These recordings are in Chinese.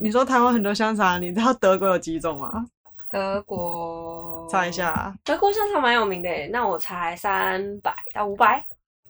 你说台湾很多香肠，你知道德国有几种吗？德国，猜一下。德国香肠蛮有名的，那我猜三百到五百。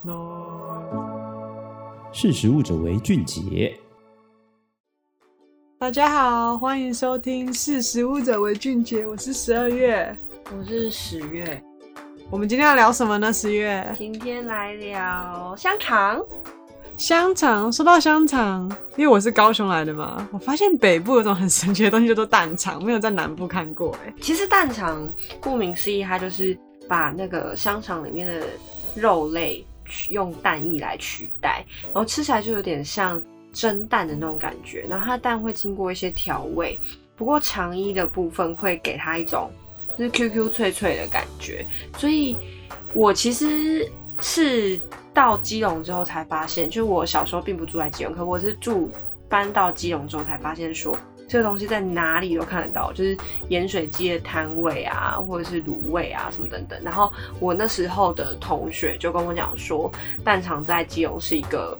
No。识食物者为俊杰。大家好，欢迎收听《识食物者为俊杰》，我是十二月，我是十月。我们今天要聊什么呢？十月，今天来聊香肠。香肠，说到香肠，因为我是高雄来的嘛，我发现北部有种很神奇的东西叫做蛋肠，没有在南部看过哎。其实蛋肠顾名思义，它就是把那个香肠里面的肉类用蛋液来取代，然后吃起来就有点像蒸蛋的那种感觉。然后它的蛋会经过一些调味，不过肠衣的部分会给它一种就是 Q Q 脆脆的感觉。所以我其实是。到基隆之后才发现，就是我小时候并不住在基隆，可我是住搬到基隆之后才发现说，这个东西在哪里都看得到，就是盐水鸡的摊位啊，或者是卤味啊什么等等。然后我那时候的同学就跟我讲说，蛋肠在基隆是一个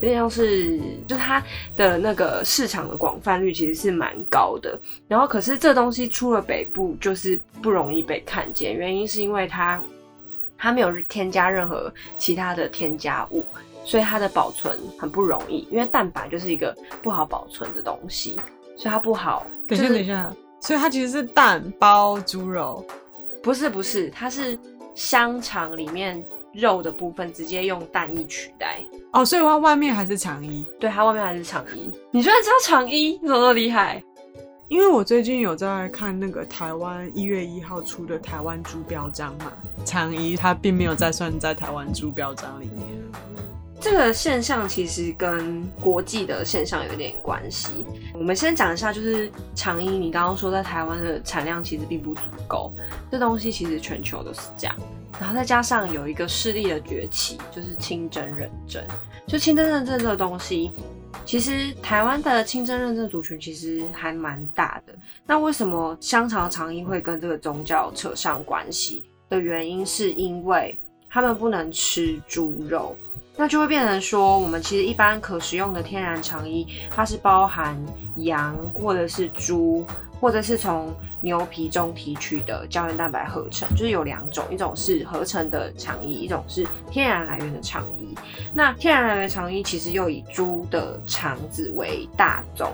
有点像是，就它的那个市场的广泛率其实是蛮高的。然后可是这东西出了北部就是不容易被看见，原因是因为它。它没有添加任何其他的添加物，所以它的保存很不容易。因为蛋白就是一个不好保存的东西，所以它不好。等一下，等一下，所以它其实是蛋包猪肉？不是，不是，它是香肠里面肉的部分直接用蛋液取代。哦，所以它外面还是肠衣？对，它外面还是肠衣。你居然知道肠衣？你怎么那么厉害？因为我最近有在看那个台湾一月一号出的台湾猪标章嘛，长衣它并没有再算在台湾猪标章里面。这个现象其实跟国际的现象有点关系。我们先讲一下，就是长衣，你刚刚说在台湾的产量其实并不足够，这东西其实全球都是这样。然后再加上有一个势力的崛起，就是清真认证，就清真认证这个东西。其实台湾的清真认证族群其实还蛮大的。那为什么香肠肠衣会跟这个宗教扯上关系的原因，是因为他们不能吃猪肉，那就会变成说，我们其实一般可食用的天然肠衣，它是包含羊或者是猪。或者是从牛皮中提取的胶原蛋白合成，就是有两种，一种是合成的肠衣，一种是天然来源的肠衣。那天然来源肠衣其实又以猪的肠子为大宗，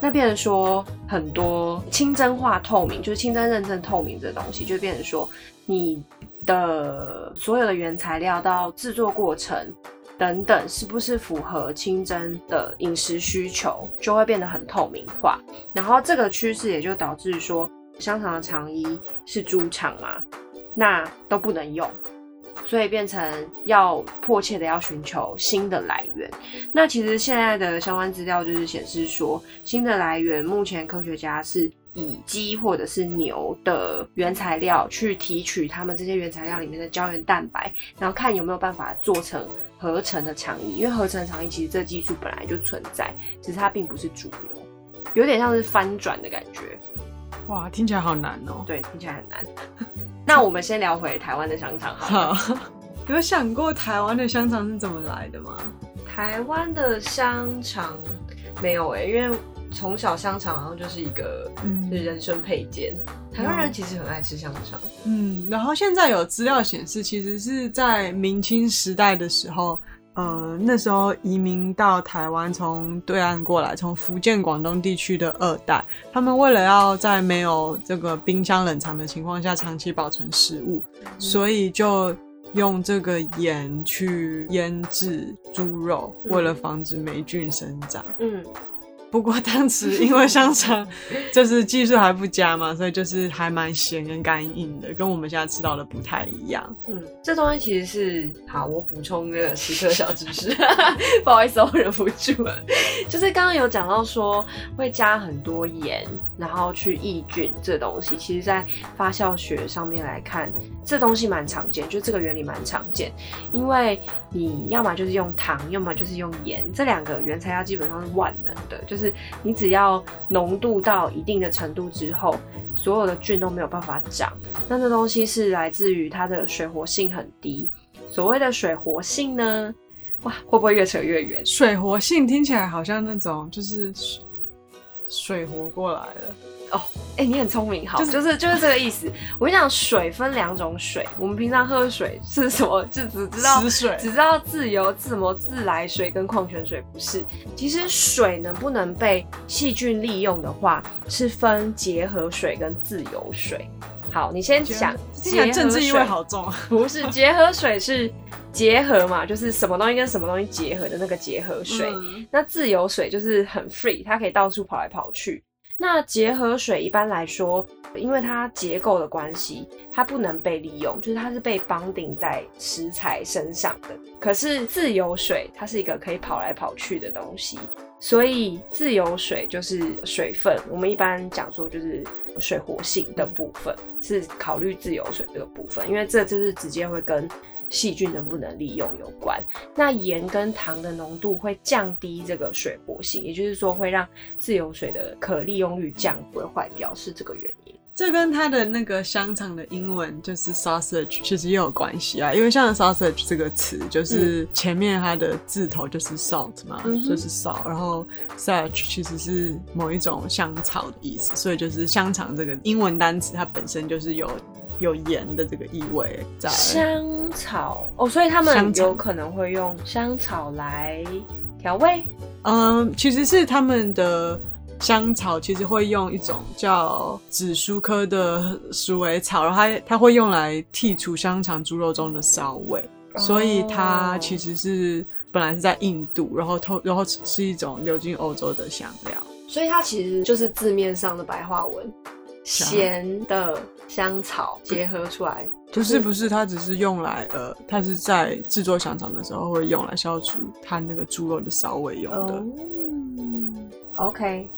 那变成说很多清真化透明，就是清真认证透明这东西，就变成说你的所有的原材料到制作过程。等等，是不是符合清真的饮食需求，就会变得很透明化。然后这个趋势也就导致说，香肠的肠衣是猪肠嘛，那都不能用，所以变成要迫切的要寻求新的来源。那其实现在的相关资料就是显示说，新的来源目前科学家是以鸡或者是牛的原材料去提取他们这些原材料里面的胶原蛋白，然后看有没有办法做成。合成的肠衣，因为合成的肠衣其实这技术本来就存在，只是它并不是主流，有点像是翻转的感觉。哇，听起来好难哦。对，听起来很难。那我们先聊回台湾的香肠好。好，有想过台湾的香肠是怎么来的吗？台湾的香肠没有哎、欸，因为。从小香肠好像就是一个是人生配件，嗯、台湾人其实很爱吃香肠。嗯，然后现在有资料显示，其实是在明清时代的时候，呃，那时候移民到台湾，从对岸过来，从福建、广东地区的二代，他们为了要在没有这个冰箱冷藏的情况下长期保存食物，嗯、所以就用这个盐去腌制猪肉，嗯、为了防止霉菌生长。嗯。不过当时 因为香肠就是技术还不佳嘛，所以就是还蛮咸跟干硬的，跟我们现在吃到的不太一样。嗯，这东西其实是好，我补充个食科小知识，不好意思，我忍不住了。就是刚刚有讲到说会加很多盐，然后去抑菌，这东西其实在发酵学上面来看，这东西蛮常见，就这个原理蛮常见。因为你要么就是用糖，要么就是用盐，这两个原材料基本上是万能的，就。是你只要浓度到一定的程度之后，所有的菌都没有办法长。那这东西是来自于它的水活性很低。所谓的水活性呢，哇，会不会越扯越远？水活性听起来好像那种就是水活过来了。哦，哎、欸，你很聪明，好，就是就是就是这个意思。我跟你讲，水分两种水，我们平常喝水是什么？就只知道水，只知道自由、自什么自来水跟矿泉水，不是。其实水能不能被细菌利用的话，是分结合水跟自由水。好，你先想，听起来政治意味好重。不是结合水是结合嘛，就是什么东西跟什么东西结合的那个结合水。嗯、那自由水就是很 free，它可以到处跑来跑去。那结合水一般来说，因为它结构的关系，它不能被利用，就是它是被绑定在食材身上的。可是自由水，它是一个可以跑来跑去的东西，所以自由水就是水分。我们一般讲说就是水活性的部分，是考虑自由水这个部分，因为这就是直接会跟。细菌能不能利用有关，那盐跟糖的浓度会降低这个水活性，也就是说会让自由水的可利用率降，不会坏掉，是这个原因。这跟它的那个香肠的英文就是 sausage 其实也有关系啊，因为像 sausage 这个词，就是前面它的字头就是 salt 嘛，嗯、就是 salt，然后 sage 其实是某一种香草的意思，所以就是香肠这个英文单词它本身就是有。有盐的这个意味在香草哦，所以他们有可能会用香草来调味。嗯，其实是他们的香草其实会用一种叫紫苏科的鼠尾草，然后它它会用来剔除香肠猪肉中的骚味，哦，所以它其实是本来是在印度，然后偷然后是一种流进欧洲的香料，所以它其实就是字面上的白话文。咸的香草结合出来，不是不是，它只是用来呃，它是在制作香肠的时候会用来消除它那个猪肉的骚味用的。Oh, OK。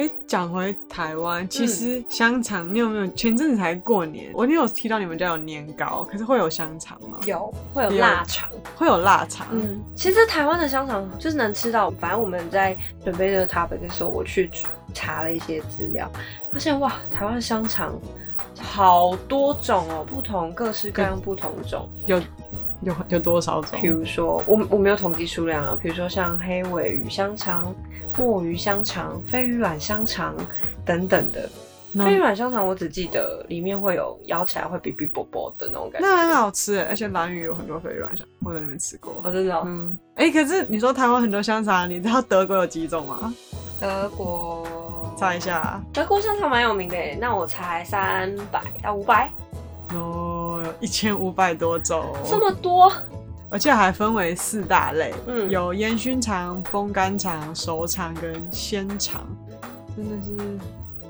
哎，讲回台湾，其实香肠，嗯、你有没有前阵子才过年？我你有提到你们家有年糕，可是会有香肠吗？有，会有腊肠，会有腊肠。嗯，其实台湾的香肠就是能吃到。反正我们在准备这个 topic 的时候，我去查了一些资料，发现哇，台湾香肠好多种哦，不同各式各样不同种，有有有多少种？比如说，我我没有统计数量啊，比如说像黑尾鱼香肠。墨鱼香肠、飞鱼软香肠等等的。飞鱼软香肠我只记得里面会有咬起来会哔哔啵啵的那种感觉，那很好吃，而且蓝屿有很多飞鱼软香肠，我在那边吃过。哦，真的哦？嗯。哎、欸，可是你说台湾很多香肠，你知道德国有几种吗？德国，猜一下。德国香肠蛮有名的，那我猜三百到五百。哦，一千五百多种。这么多？而且还分为四大类，嗯，有烟熏肠、风干肠、熟肠跟鲜肠，真的是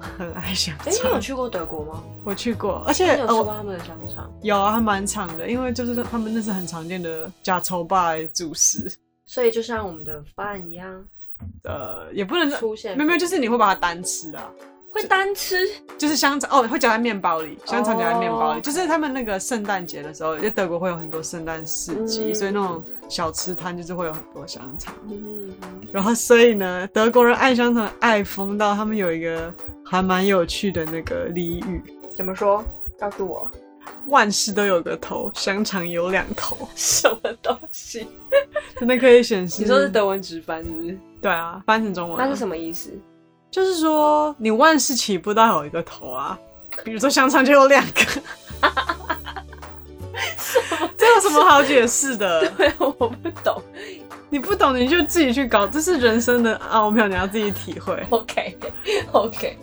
很爱香肠。哎、欸，你有去过德国吗？我去过，而且有吃过他们的香肠、哦。有啊，还蛮长的，因为就是他们那是很常见的假抽拜主食。所以就像我们的饭一样，呃，也不能出现，没有没有，就是你会把它单吃啊。会单吃，就是香肠哦，会夹在面包里，香肠夹在面包里，oh. 就是他们那个圣诞节的时候，因为德国会有很多圣诞市集，mm -hmm. 所以那种小吃摊就是会有很多香肠。Mm -hmm. 然后所以呢，德国人爱香肠爱疯到他们有一个还蛮有趣的那个俚语，怎么说？告诉我，万事都有个头，香肠有两头，什么东西？真的可以显示？你说是德文直翻是不是？对啊，翻成中文，那是什么意思？就是说，你万事起步都有一个头啊，比如说香肠就有两个，这有什么好解释的？对，我不懂，你不懂你就自己去搞，这是人生的奥妙，你要自己体会。OK，OK，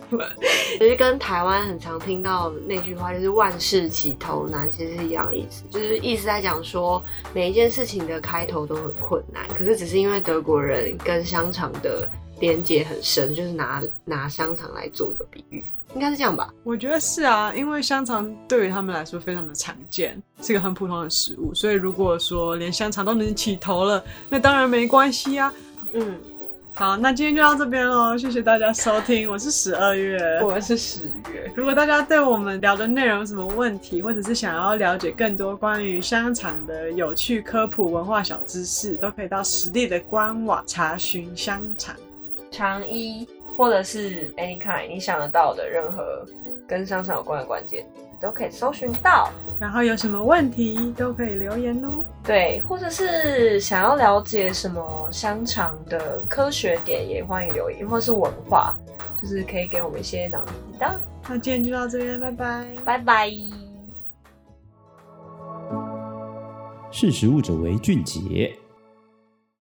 其实跟台湾很常听到那句话就是“万事起头难”，其实是一样的意思，就是意思在讲说每一件事情的开头都很困难，可是只是因为德国人跟香肠的。连结很深，就是拿拿香肠来做一个比喻，应该是这样吧？我觉得是啊，因为香肠对于他们来说非常的常见，是个很普通的食物，所以如果说连香肠都能起头了，那当然没关系啊。嗯，好，那今天就到这边喽，谢谢大家收听，我是十二月，我是十月。如果大家对我们聊的内容有什么问题，或者是想要了解更多关于香肠的有趣科普文化小知识，都可以到实地的官网查询香肠。肠衣，或者是 any kind 你想得到的任何跟香肠有关的关键都可以搜寻到。然后有什么问题都可以留言哦。对，或者是想要了解什么香肠的科学点，也欢迎留言，或是文化，就是可以给我们一些脑力的。那今天就到这边，拜拜，拜拜。识食物者为俊杰。